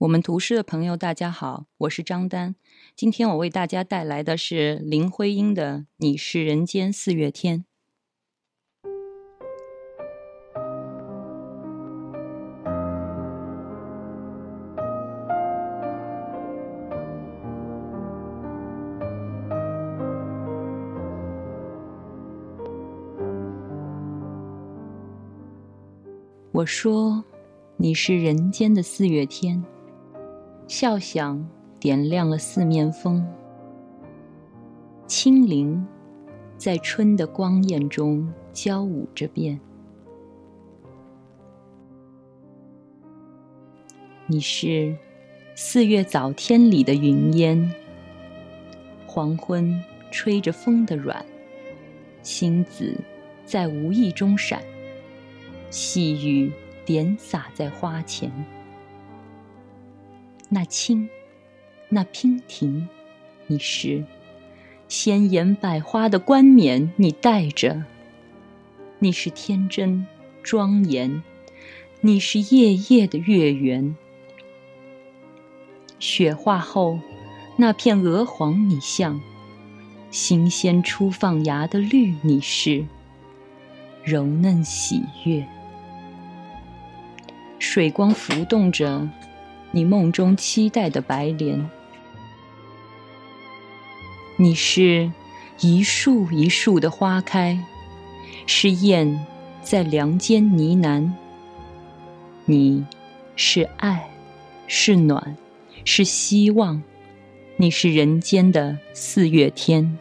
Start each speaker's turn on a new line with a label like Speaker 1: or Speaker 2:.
Speaker 1: 我们读诗的朋友，大家好，我是张丹。今天我为大家带来的是林徽因的《你是人间四月天》。我说，你是人间的四月天。笑响点亮了四面风，清灵在春的光艳中交舞着变。你是四月早天里的云烟，黄昏吹着风的软，星子在无意中闪，细雨点洒在花前。那青，那娉婷，你是鲜艳百花的冠冕，你戴着；你是天真庄严，你是夜夜的月圆。雪化后，那片鹅黄，你像新鲜初放芽的绿，你是柔嫩喜悦，水光浮动着。你梦中期待的白莲，你是一树一树的花开，是燕在梁间呢喃。你是爱，是暖，是希望，你是人间的四月天。